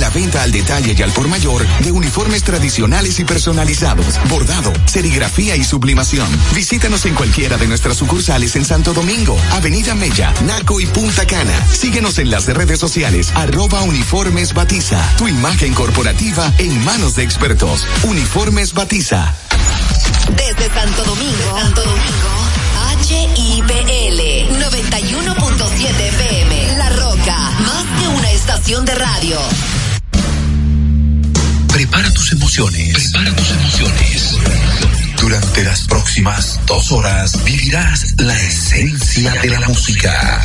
la venta al detalle y al por mayor de uniformes tradicionales y personalizados, bordado, serigrafía y sublimación. Visítanos en cualquiera de nuestras sucursales en Santo Domingo, Avenida Mella, Naco y Punta Cana. Síguenos en las redes sociales, arroba uniformes batiza. Tu imagen corporativa en manos de expertos. Uniformes batiza. Desde Santo Domingo, Santo Domingo, HIPL 91.7 FM. La Roca, más que una estación de radio. Prepara tus emociones. Prepara tus emociones. Durante las próximas dos horas vivirás la esencia de la música.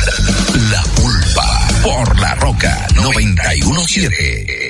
La pulpa por la roca 917.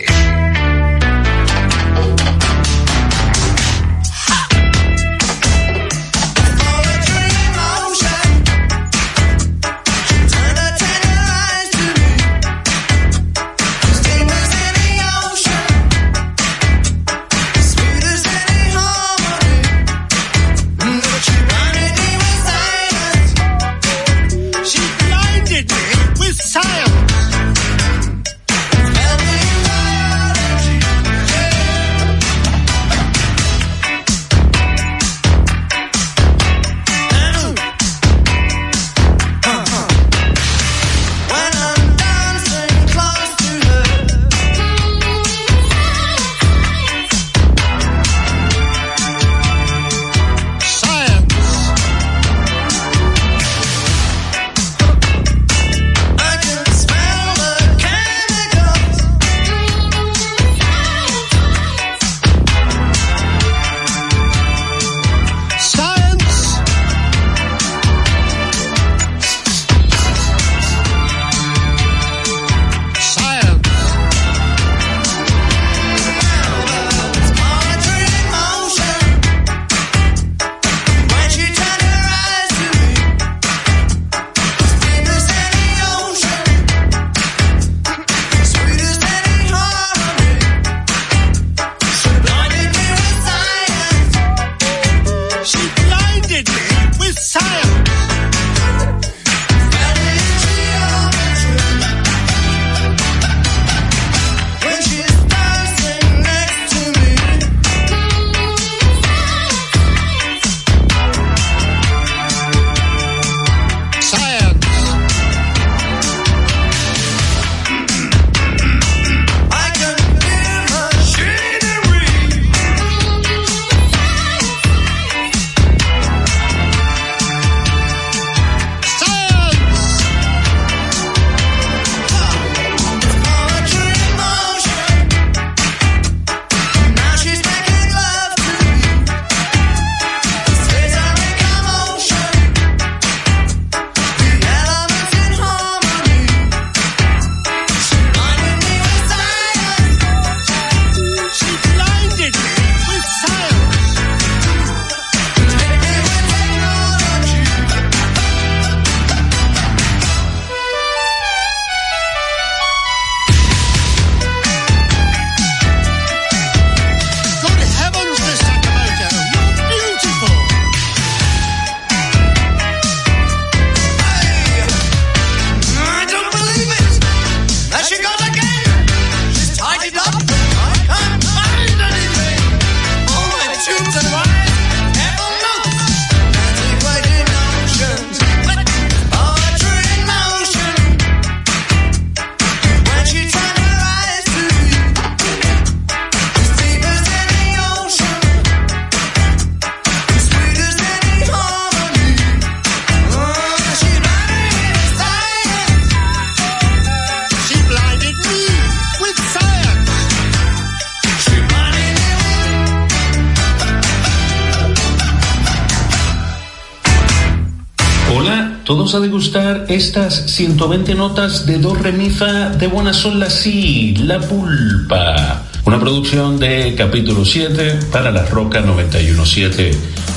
A degustar estas 120 notas de do remifa de Buena Son la Si, La Pulpa. Una producción de capítulo 7 para La Roca 917.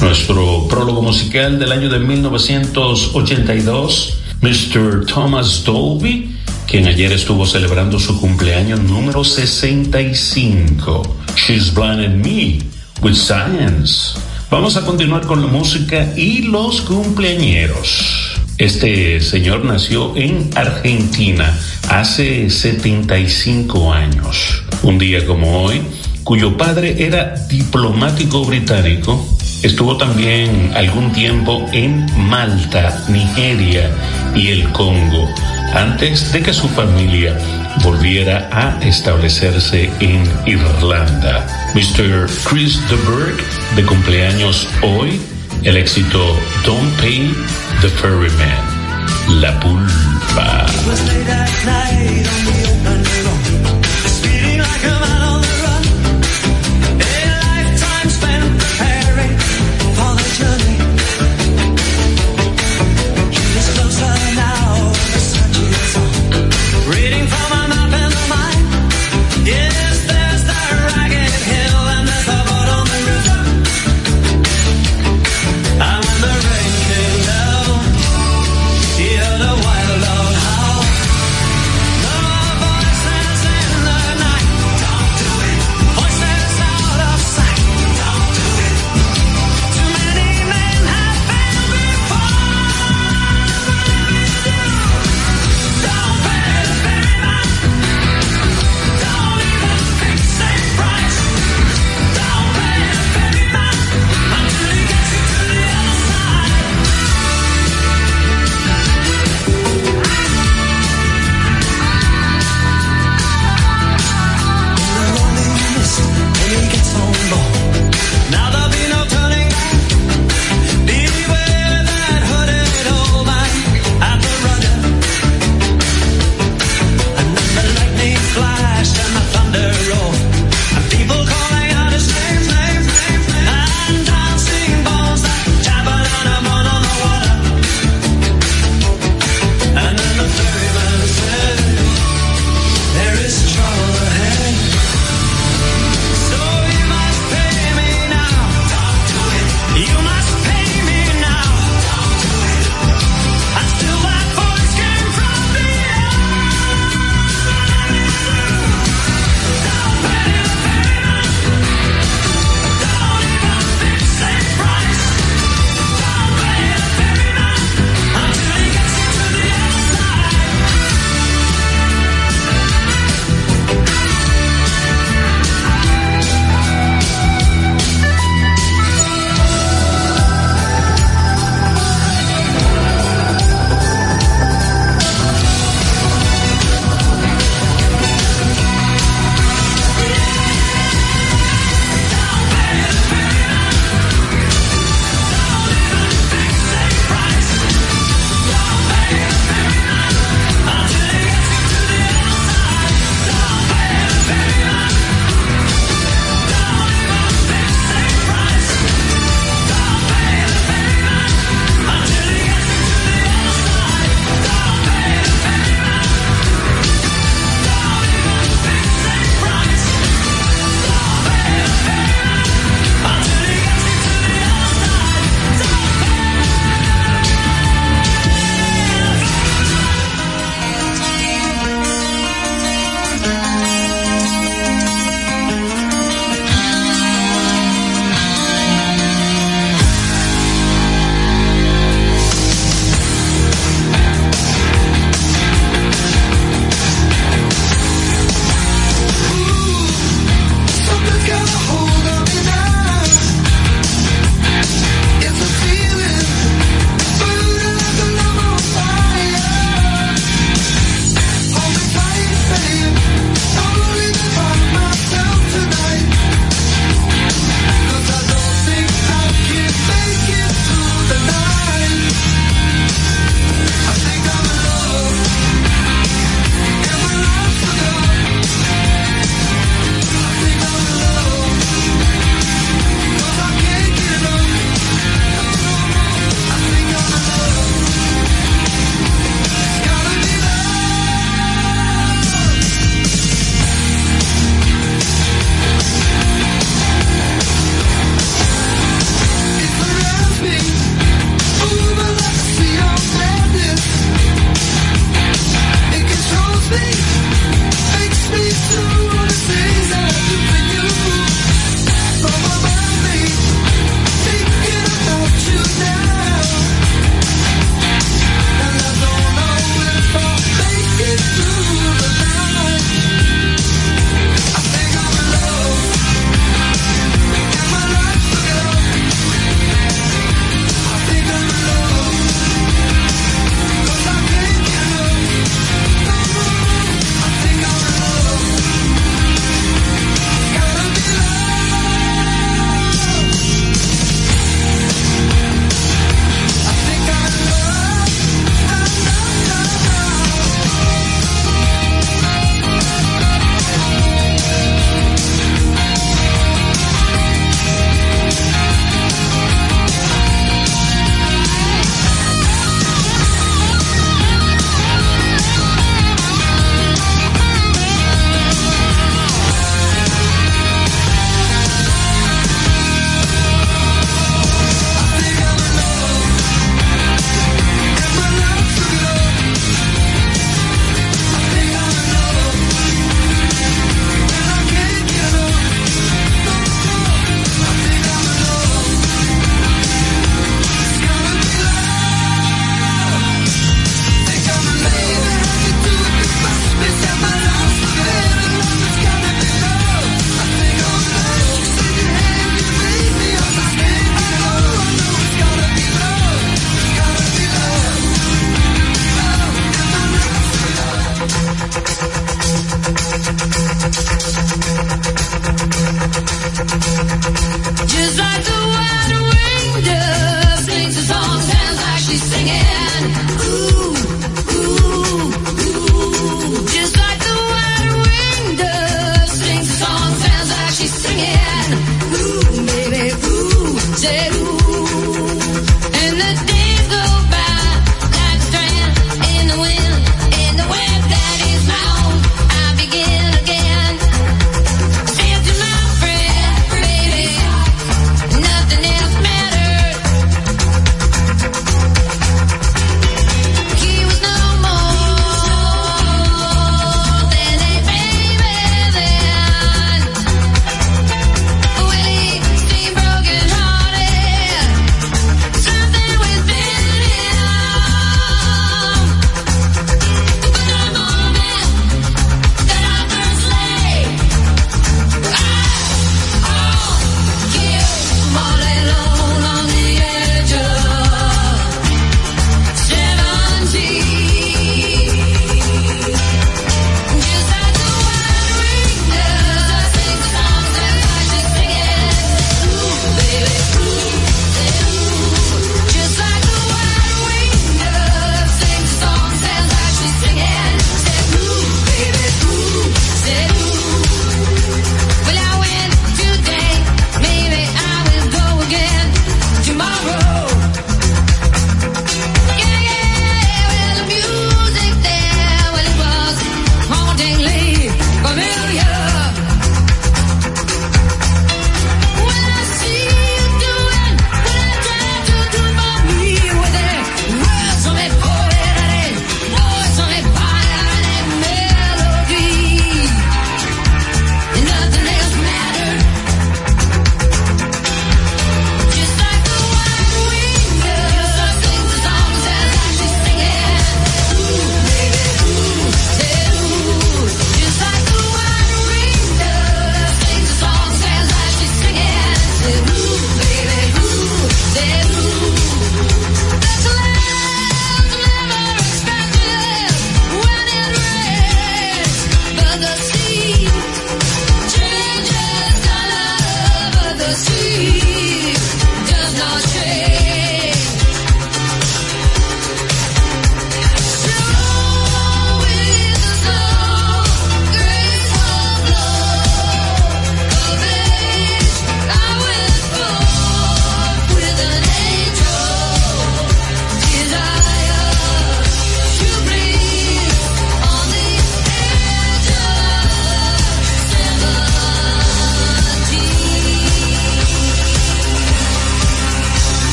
Nuestro prólogo musical del año de 1982, Mr. Thomas Dolby, quien ayer estuvo celebrando su cumpleaños número 65. She's blinded me with science. Vamos a continuar con la música y los cumpleañeros. Este señor nació en Argentina hace 75 años. Un día como hoy, cuyo padre era diplomático británico, estuvo también algún tiempo en Malta, Nigeria y el Congo, antes de que su familia volviera a establecerse en Irlanda. Mr. Chris de Berg, de cumpleaños hoy, el éxito Don't Pay the Ferryman, La Pulpa.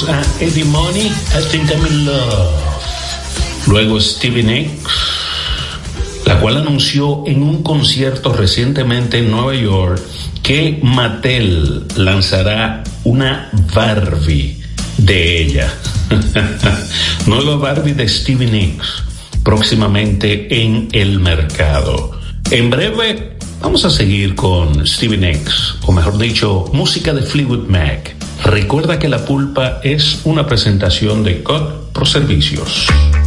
A Eddie Money, I Think I'm in Love. Luego Stevie Nicks, la cual anunció en un concierto recientemente en Nueva York que Mattel lanzará una Barbie de ella. Nueva Barbie de Stevie Nicks, próximamente en el mercado. En breve vamos a seguir con Stevie Nicks, o mejor dicho, música de Fleetwood Mac. Recuerda que la pulpa es una presentación de COD Pro Servicios.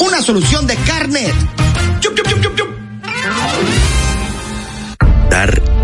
una solución de carnet. Dar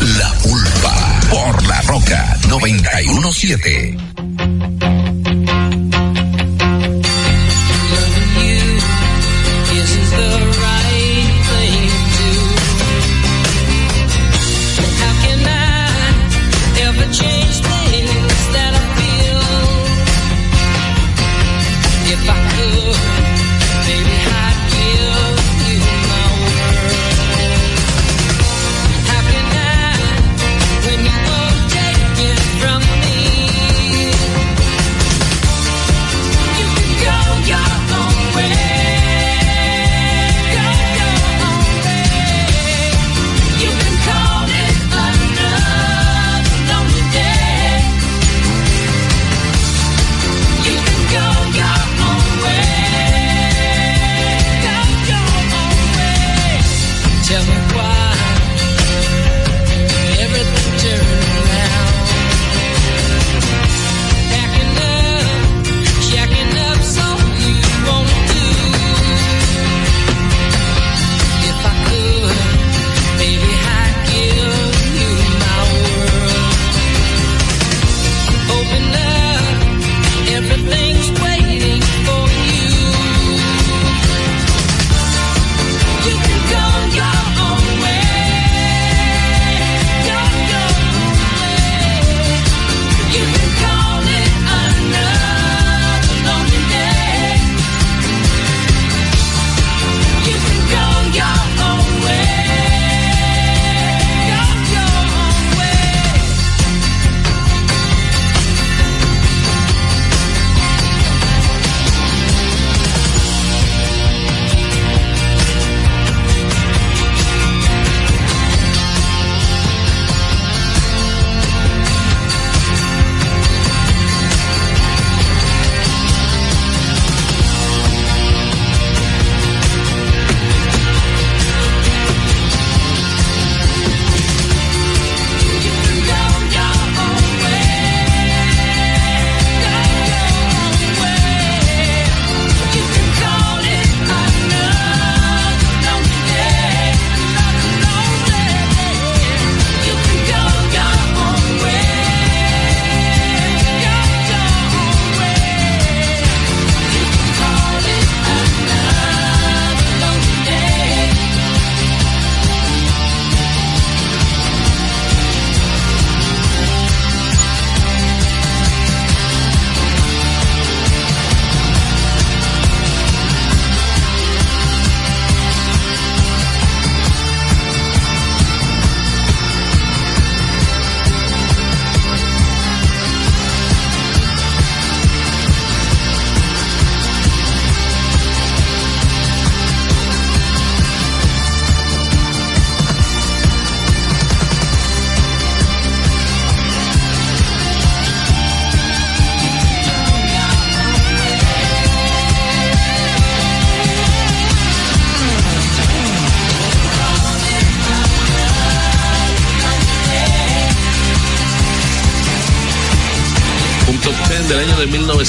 La Pulpa por La Roca 917.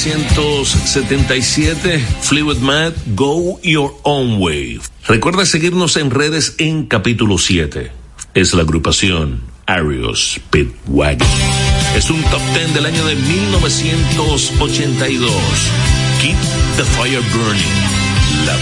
1977, Fleetwood Mac, Go Your Own Way. Recuerda seguirnos en redes en capítulo 7. Es la agrupación Arios Pitwagon. Es un top 10 del año de 1982. Keep the fire burning. La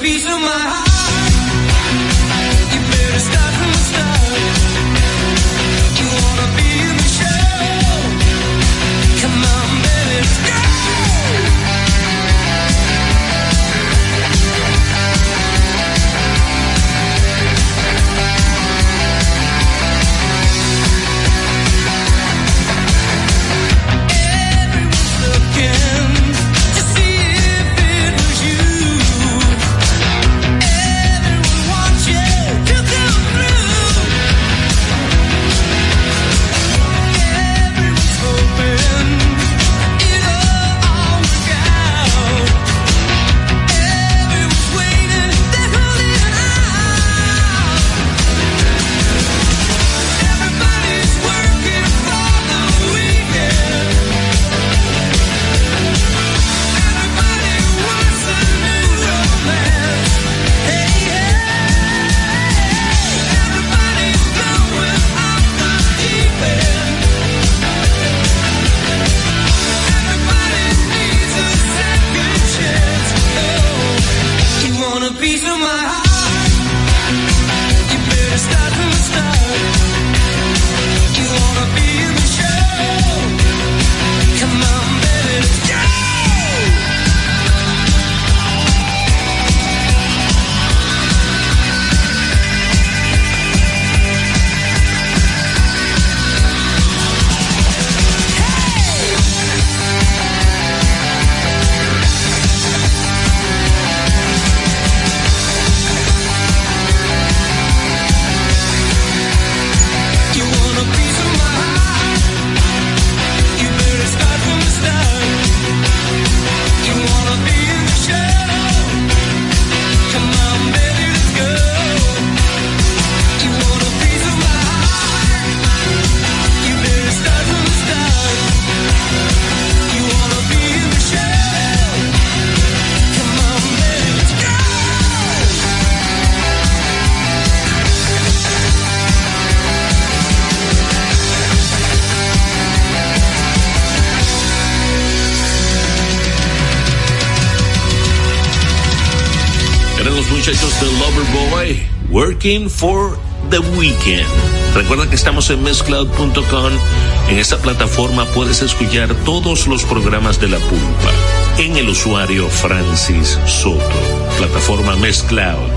piece of my heart For the Weekend. Recuerda que estamos en mezcloud.com. En esta plataforma puedes escuchar todos los programas de la pulpa. En el usuario Francis Soto. Plataforma Mezcloud.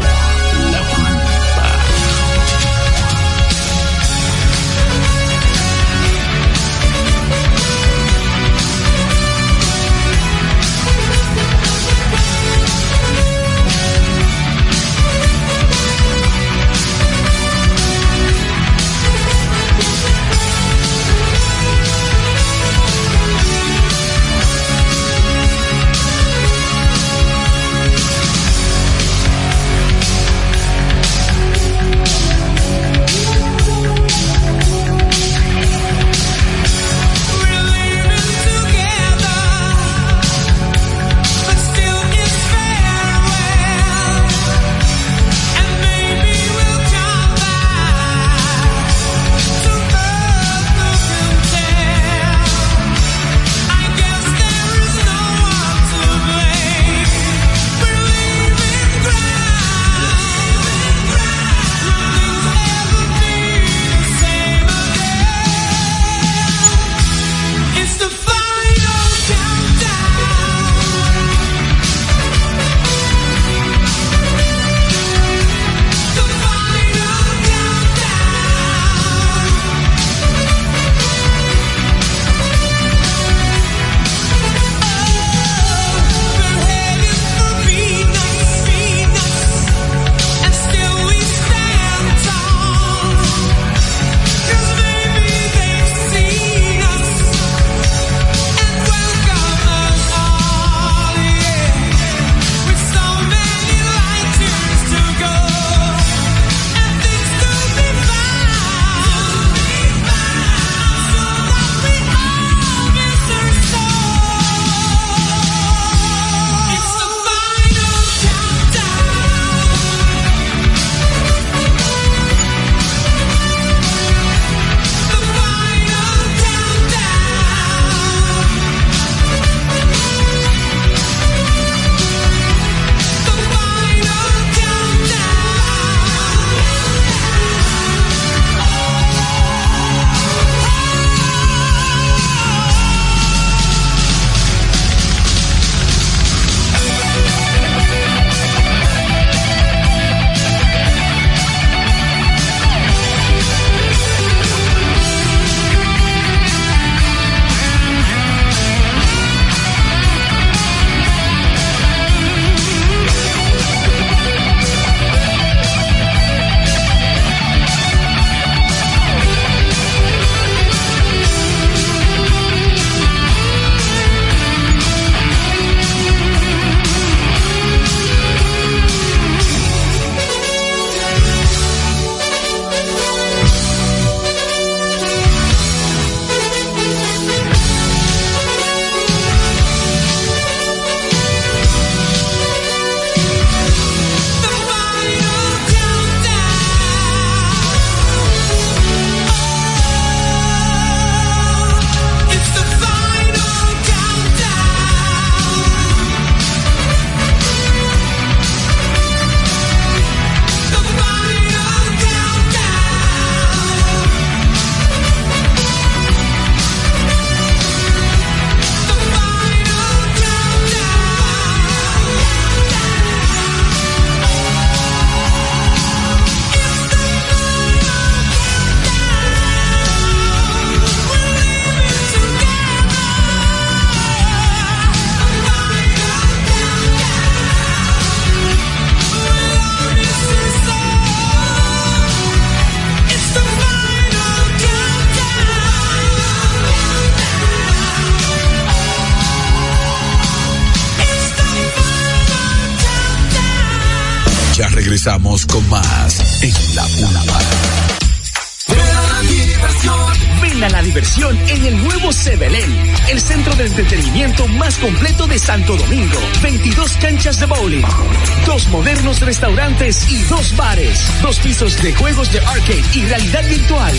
Y dos bares, dos pisos de juegos de arcade y realidad virtual.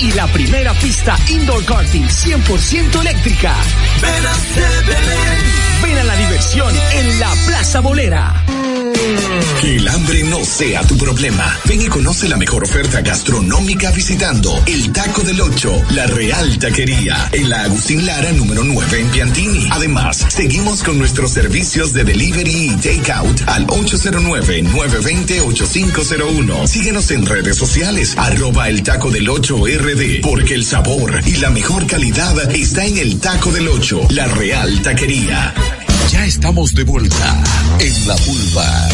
Y la primera pista indoor karting 100% eléctrica. Ven a la diversión en la Plaza Bolera. Hambre no sea tu problema. Ven y conoce la mejor oferta gastronómica visitando el Taco del Ocho, la Real Taquería, en la Agustín Lara número 9 en Piantini. Además, seguimos con nuestros servicios de delivery y takeout al 809-920-8501. Síguenos en redes sociales, arroba el Taco del Ocho RD, porque el sabor y la mejor calidad está en el Taco del Ocho, la Real Taquería. Ya estamos de vuelta en la pulva.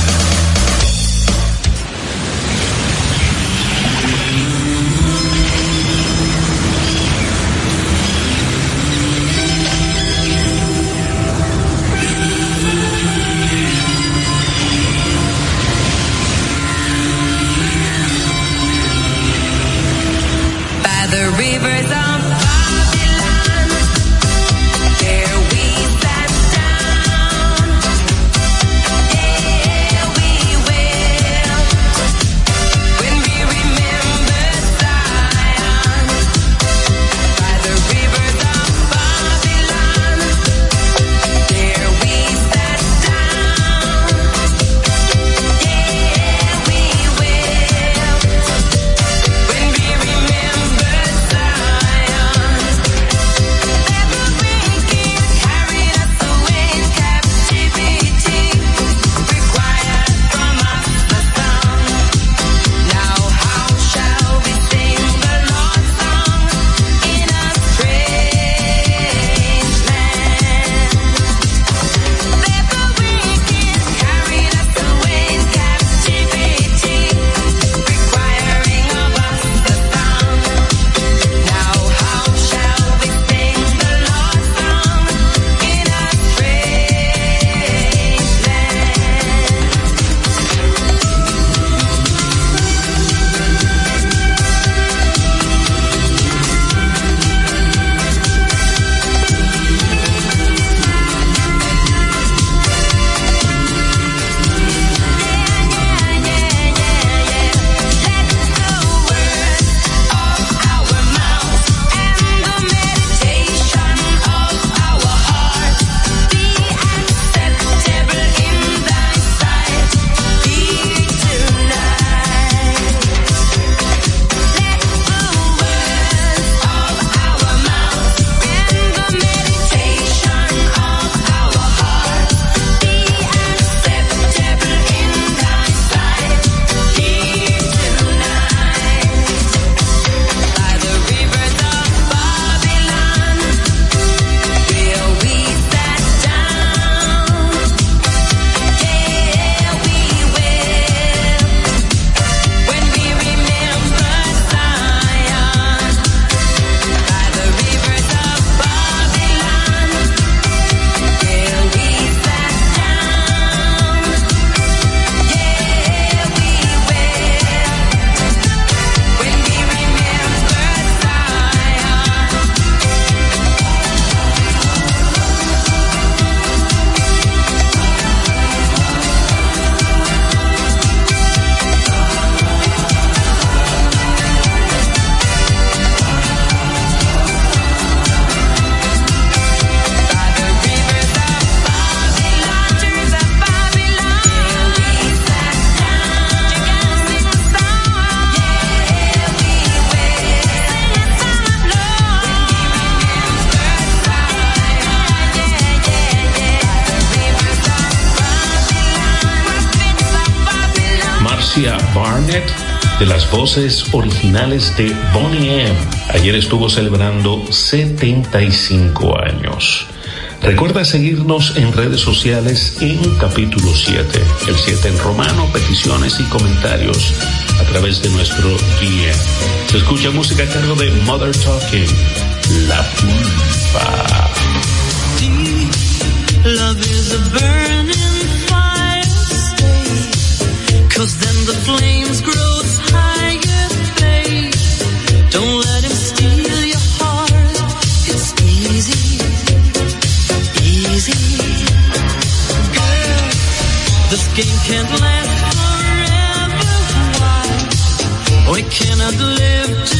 Voces originales de Bonnie M. Ayer estuvo celebrando 75 años. Recuerda seguirnos en redes sociales en capítulo 7, el 7 en romano, peticiones y comentarios a través de nuestro guía. Se escucha música a cargo de Mother Talking, La Pulpa. Love is a burning Cause then the flames game can't last forever. Why? We cannot live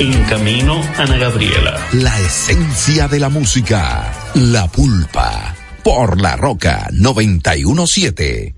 En camino, Ana Gabriela. La esencia de la música. La pulpa. Por la roca 917.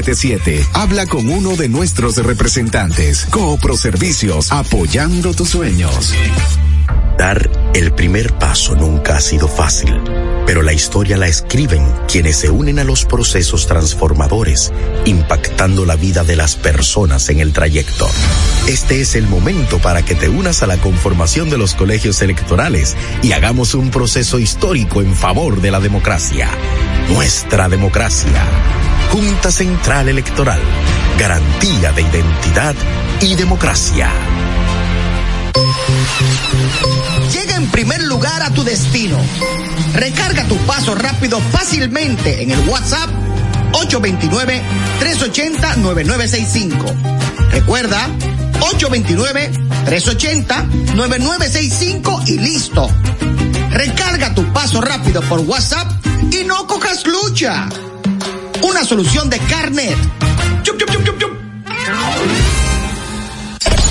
Habla con uno de nuestros representantes. Coopro Servicios, apoyando tus sueños. Dar el primer paso nunca ha sido fácil, pero la historia la escriben quienes se unen a los procesos transformadores, impactando la vida de las personas en el trayecto. Este es el momento para que te unas a la conformación de los colegios electorales y hagamos un proceso histórico en favor de la democracia. Nuestra democracia. Junta Central Electoral. Garantía de identidad y democracia. Llega en primer lugar a tu destino. Recarga tu paso rápido fácilmente en el WhatsApp 829-380-9965. Recuerda, 829-380-9965 y listo. Recarga tu paso rápido por WhatsApp y no cojas lucha una solución de carnet.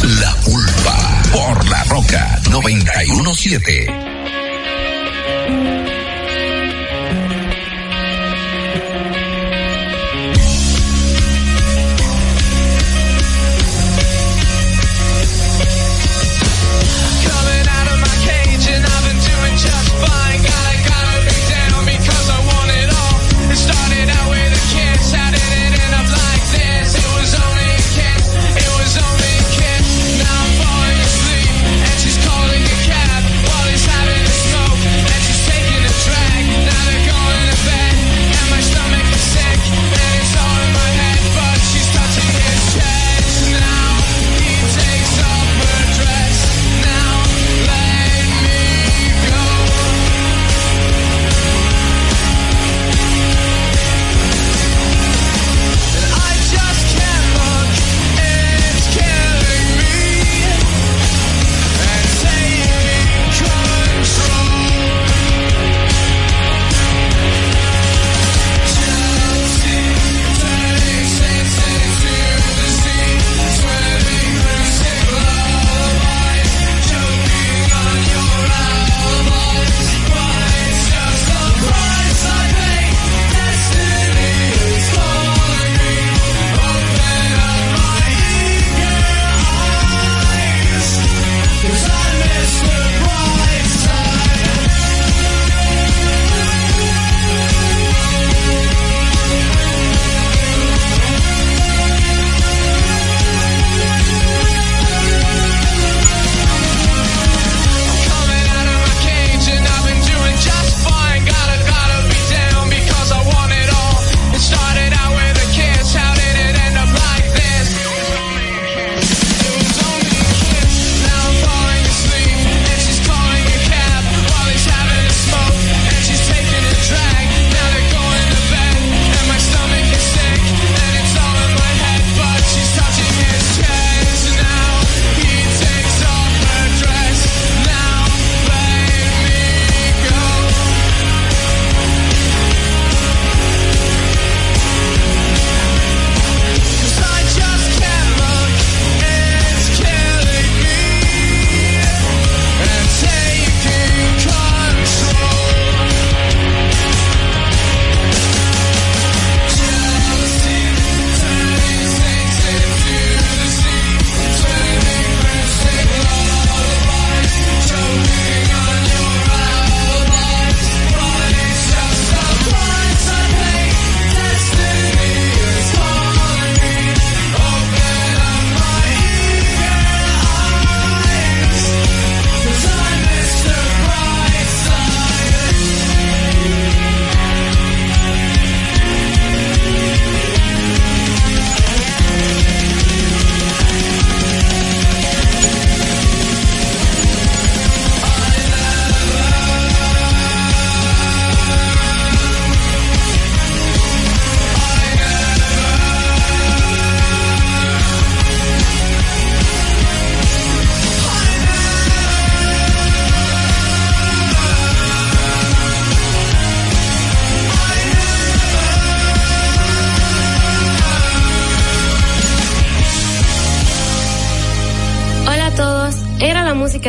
La pulpa por la roca 917.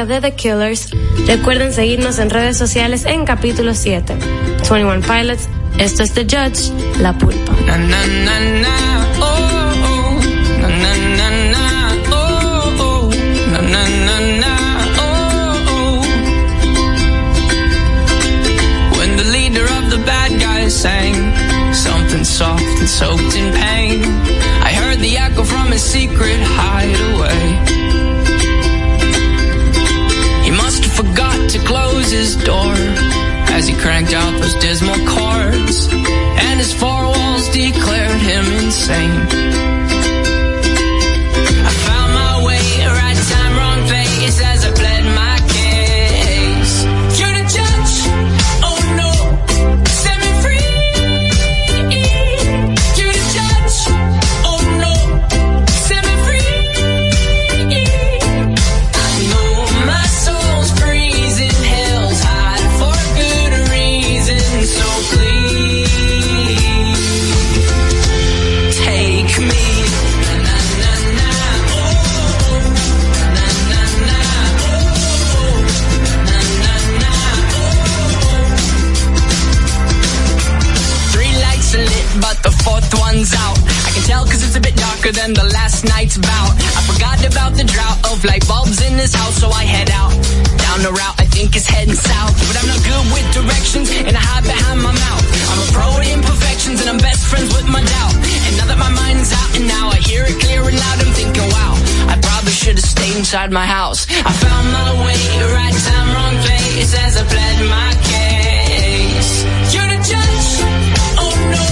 Música de The Killers. Recuerden seguirnos en redes sociales en capítulo 7. 21 Pilots, esto es The Judge, La Pulpa. Na, na, na. When the leader of the bad guys sang something soft and soaked in pain, I heard the echo from his secret hideaway. His door as he cranked out those dismal chords, and his four walls declared him insane. Darker than the last night's bout. I forgot about the drought of light bulbs in this house, so I head out. Down the route, I think it's heading south. But I'm not good with directions, and I hide behind my mouth. I'm a pro at imperfections, and I'm best friends with my doubt. And now that my mind's out, and now I hear it clear and loud, I'm thinking, wow, I probably should have stayed inside my house. I found my way, right time, wrong place, as I pled my case. You're the judge, oh no,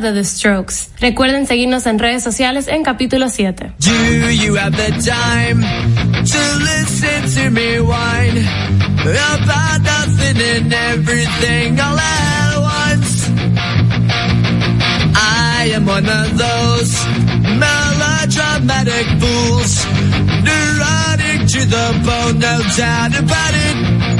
de The Strokes. Recuerden seguirnos en redes sociales en capítulo 7. Do you have the time to listen to me whine about nothing and everything all at once? I am one of those melodramatic fools, neurotic to the bone, no doubt about it.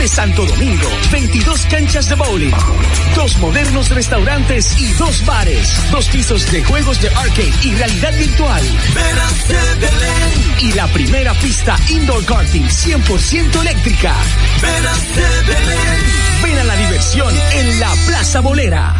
De Santo Domingo. 22 canchas de bowling, dos modernos restaurantes y dos bares, dos pisos de juegos de arcade y realidad virtual. Y la primera pista indoor karting 100% eléctrica. Ven a la diversión en la Plaza Bolera.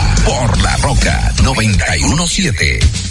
por La Roca 917.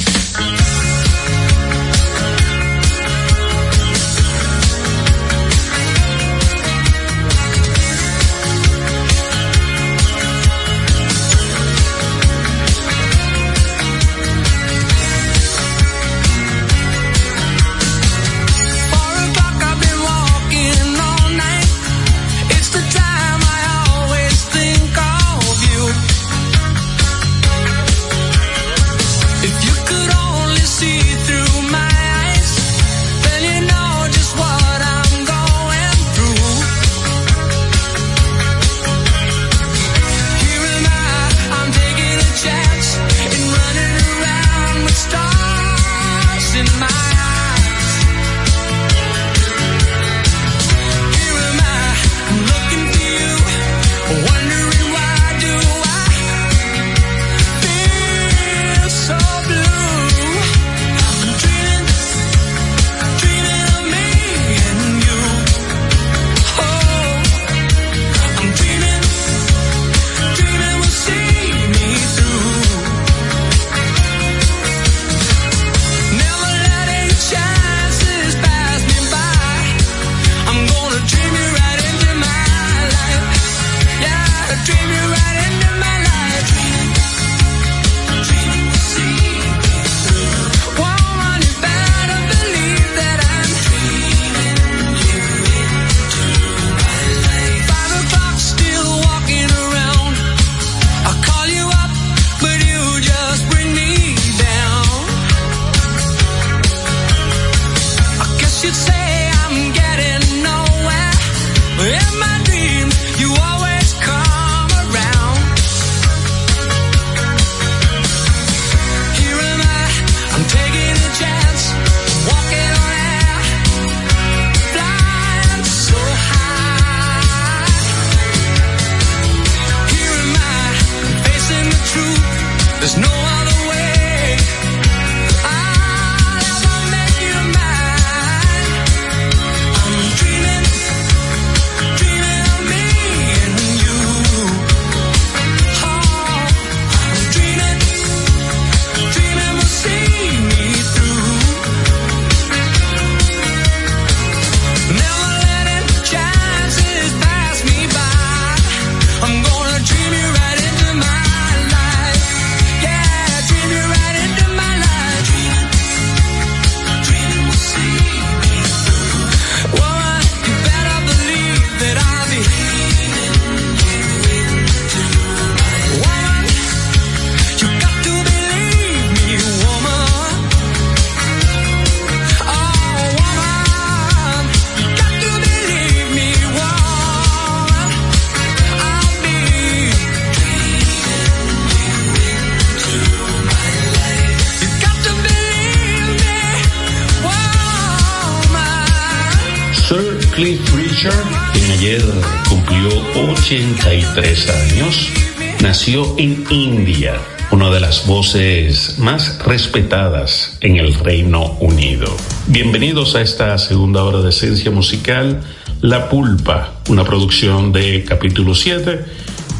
Una de las voces más respetadas en el Reino Unido. Bienvenidos a esta segunda hora de esencia musical, La Pulpa, una producción de capítulo 7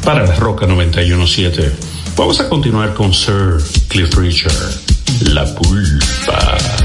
para la Roca 917. Vamos a continuar con Sir Cliff Richard, La Pulpa.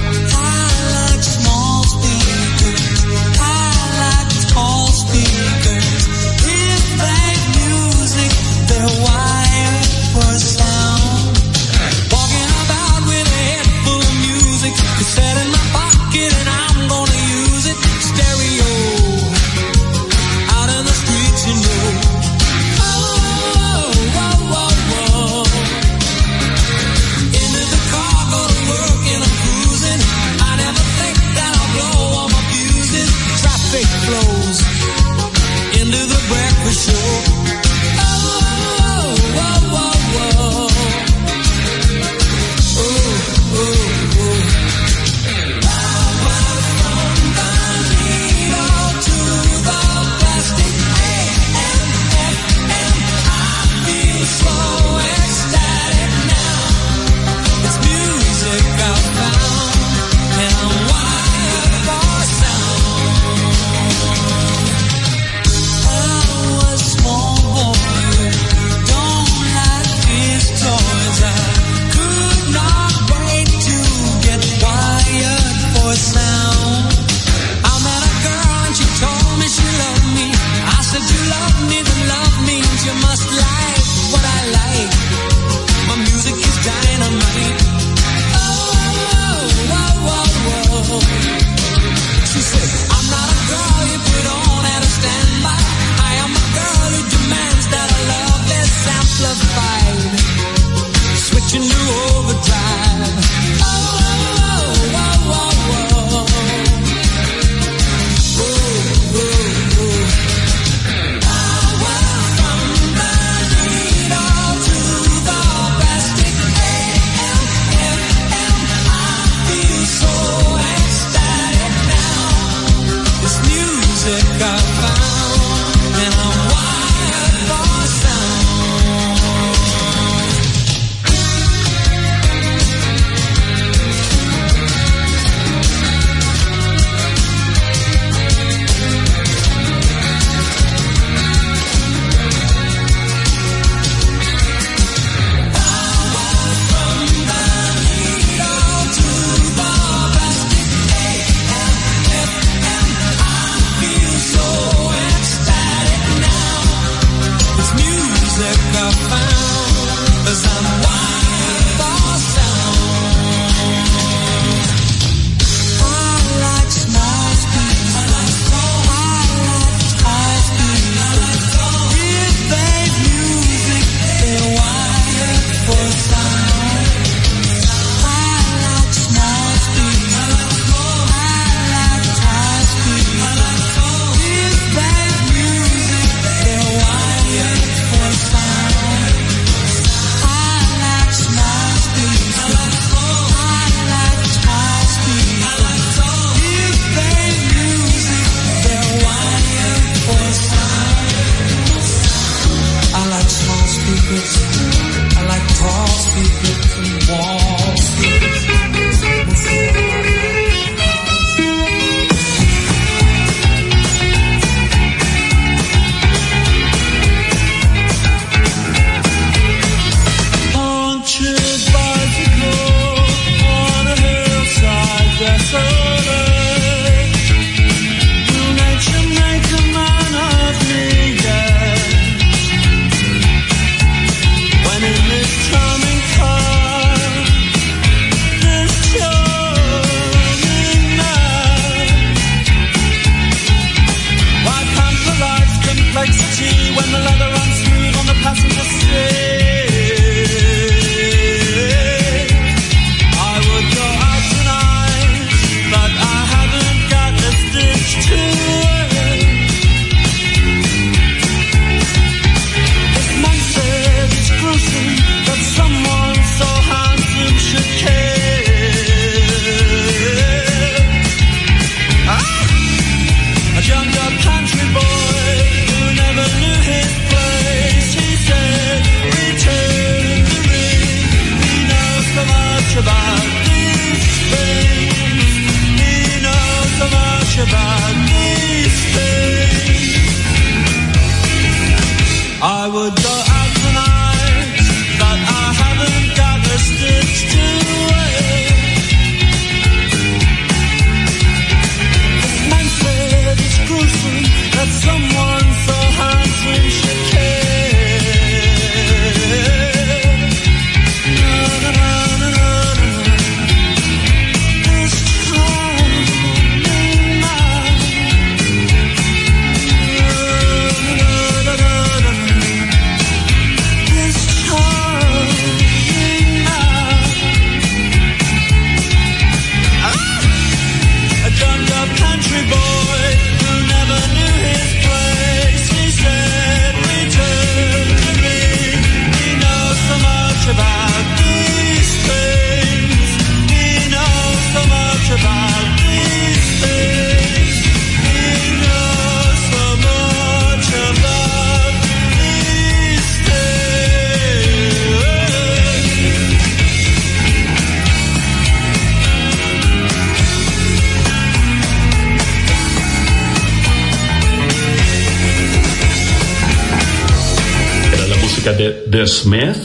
Smith,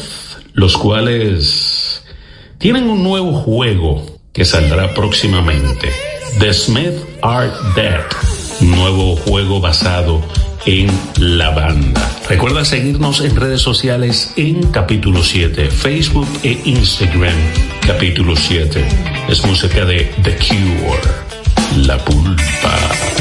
los cuales tienen un nuevo juego que saldrá próximamente. The Smith Art Dead, nuevo juego basado en la banda. Recuerda seguirnos en redes sociales en capítulo 7, Facebook e Instagram, capítulo 7. Es música de The Cure, La Pulpa.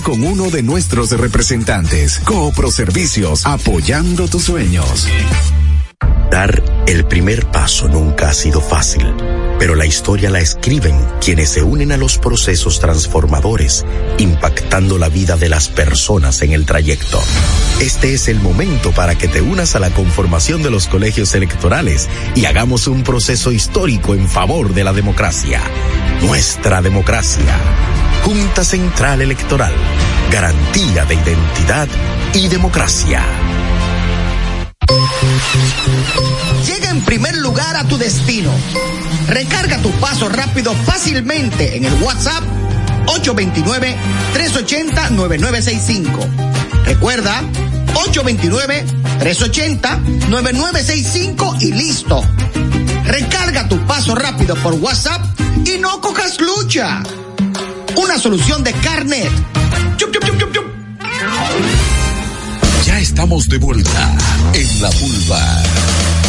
con uno de nuestros representantes. Coopro Servicios, apoyando tus sueños. Dar el primer paso nunca ha sido fácil, pero la historia la escriben quienes se unen a los procesos transformadores, impactando la vida de las personas en el trayecto. Este es el momento para que te unas a la conformación de los colegios electorales y hagamos un proceso histórico en favor de la democracia. Nuestra democracia. Junta Central Electoral. Garantía de identidad y democracia. Llega en primer lugar a tu destino. Recarga tu paso rápido fácilmente en el WhatsApp 829-380-9965. Recuerda, 829-380-9965 y listo. Recarga tu paso rápido por WhatsApp y no cojas lucha. Una solución de chup. Ya estamos de vuelta en la Pulpa.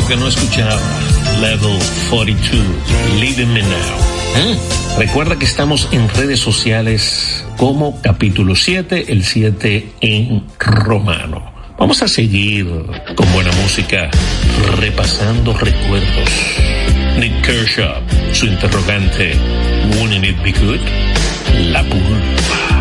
Que no escuchaba Level 42, Leaving Me Now. ¿Eh? Recuerda que estamos en redes sociales como capítulo 7, el 7 en romano. Vamos a seguir con buena música, repasando recuerdos. Nick Kershaw, su interrogante, Wouldn't it be good? La pulpa.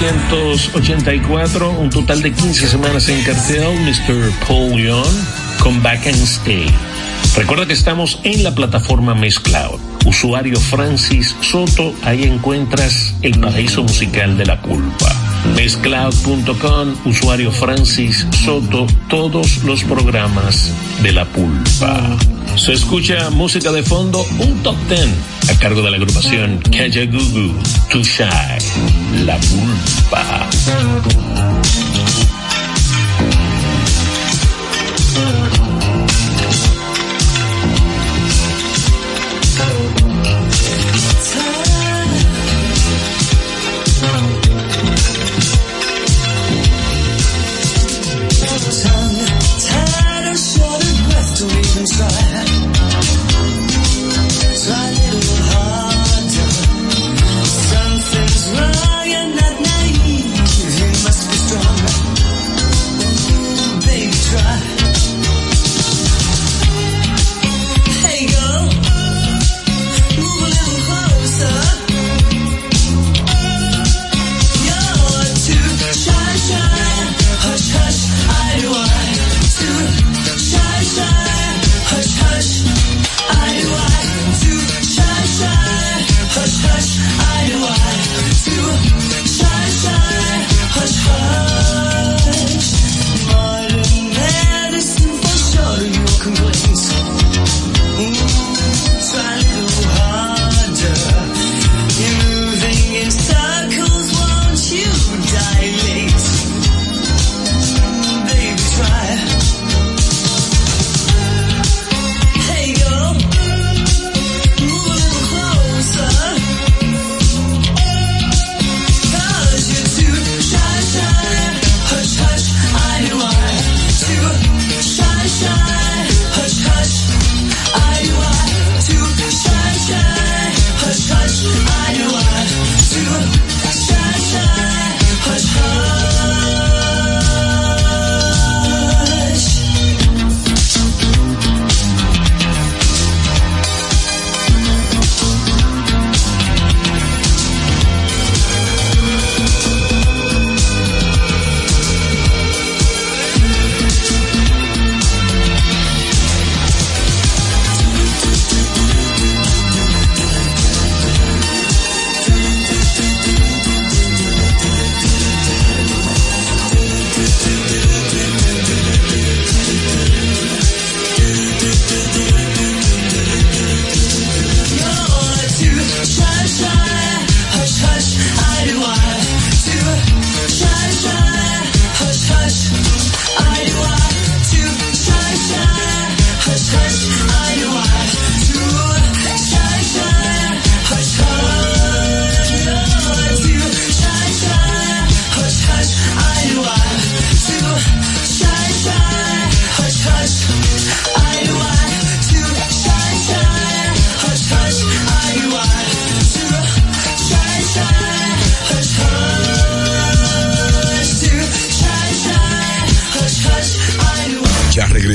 1984, un total de 15 semanas en cartel, Mr. Paul Young con Back and Stay. Recuerda que estamos en la plataforma Mezcloud. Usuario Francis Soto, ahí encuentras el paraíso musical de la culpa. Mezcloud.com, usuario Francis Soto, todos los programas de la pulpa. Se escucha música de fondo, un top ten cargo de la agrupación Kajagugu Tushai, La Pulpa.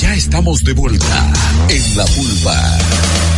Ya estamos de vuelta en la pulpa.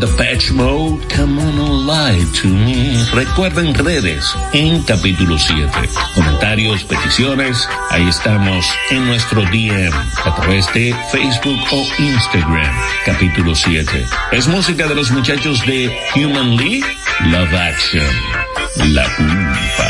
The Patch Mode, Come On Lie to Me. Recuerden redes en capítulo 7. Comentarios, peticiones, ahí estamos en nuestro DM a través de Facebook o Instagram, capítulo 7. Es música de los muchachos de Human League, Love Action, La Culpa.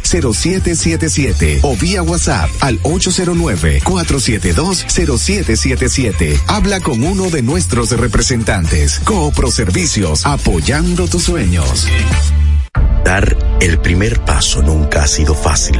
809-472-0777 o vía WhatsApp al 809-472-0777 Habla con uno de nuestros representantes. Coopro Servicios, apoyando tus sueños. Dar el primer paso nunca ha sido fácil,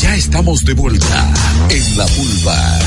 ya estamos de vuelta en la pulva.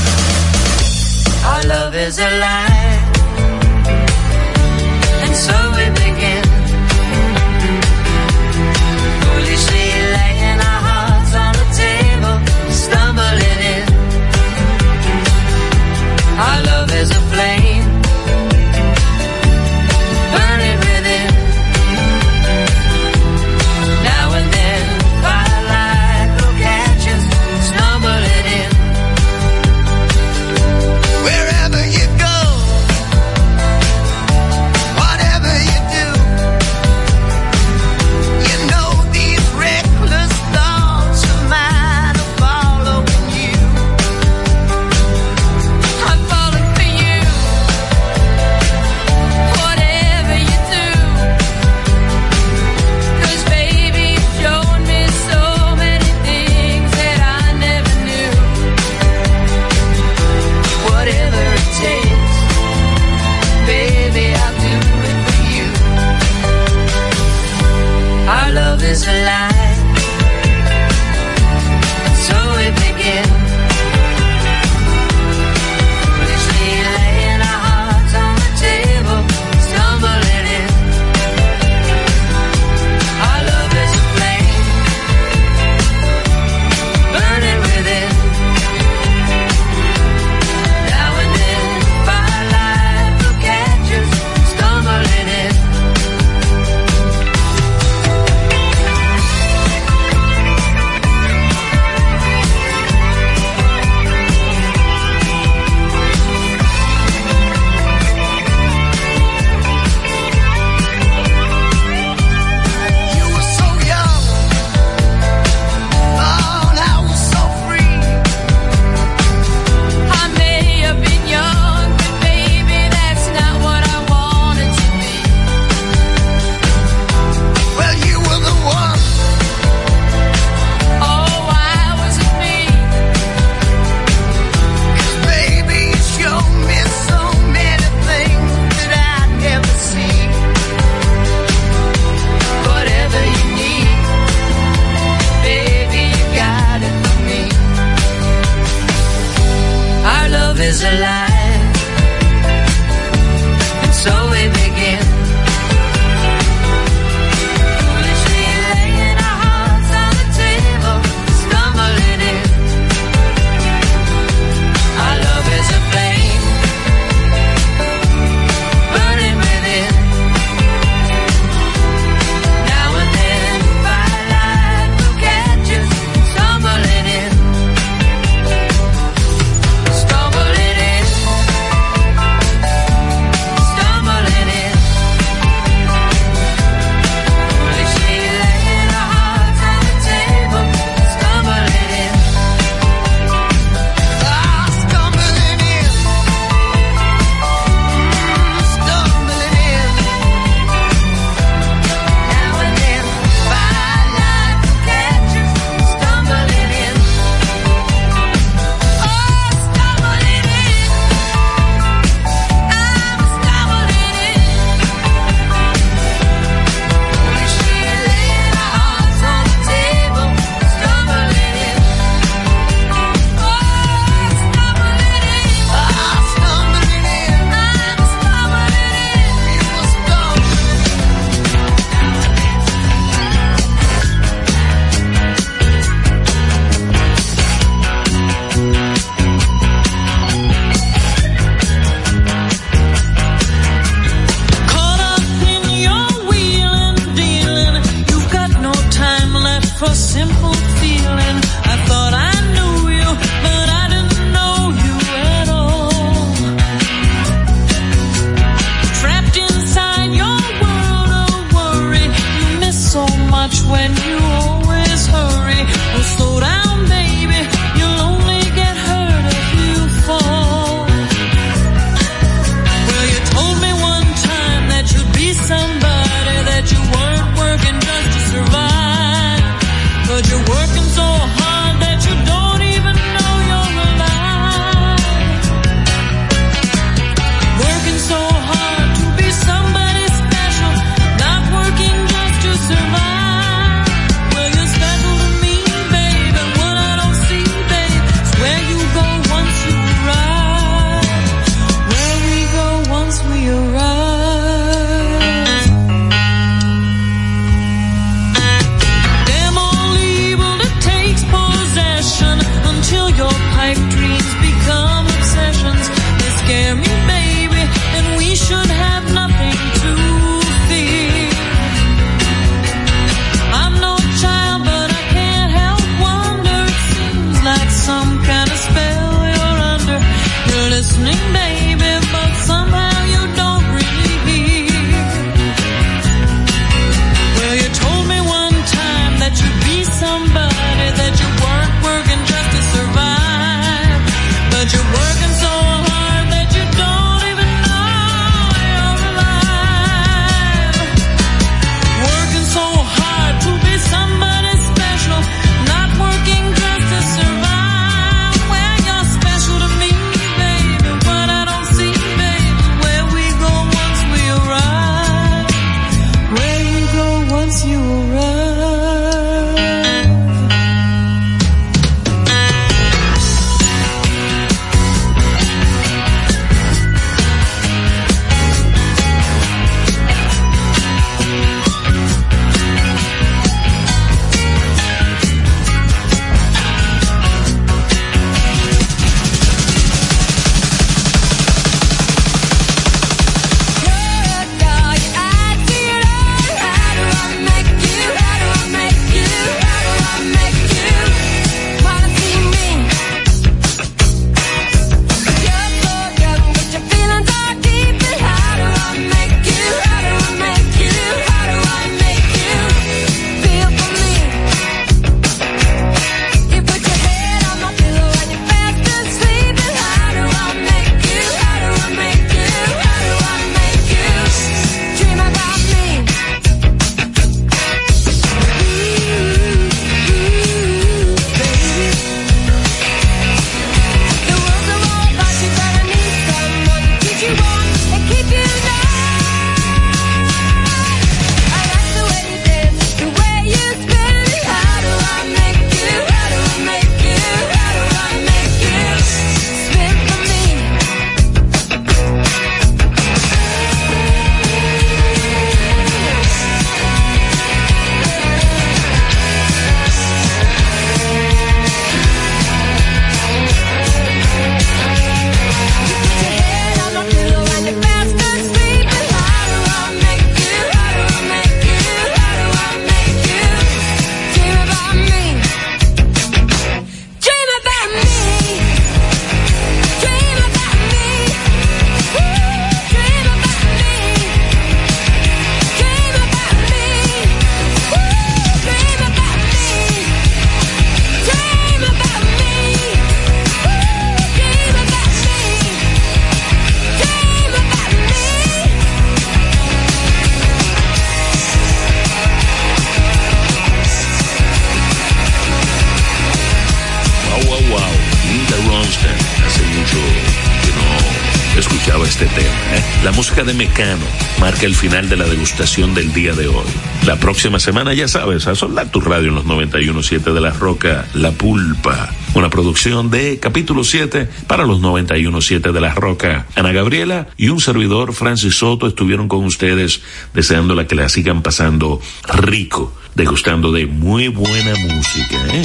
Mecano marca el final de la degustación del día de hoy. La próxima semana, ya sabes, a soldar tu radio en los 91.7 de La Roca, La Pulpa. Una producción de capítulo 7 para los 91.7 de La Roca. Ana Gabriela y un servidor, Francis Soto, estuvieron con ustedes deseándola que la sigan pasando rico, degustando de muy buena música. ¿eh?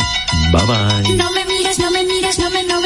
Bye bye. No me mires, no me mires, no me, no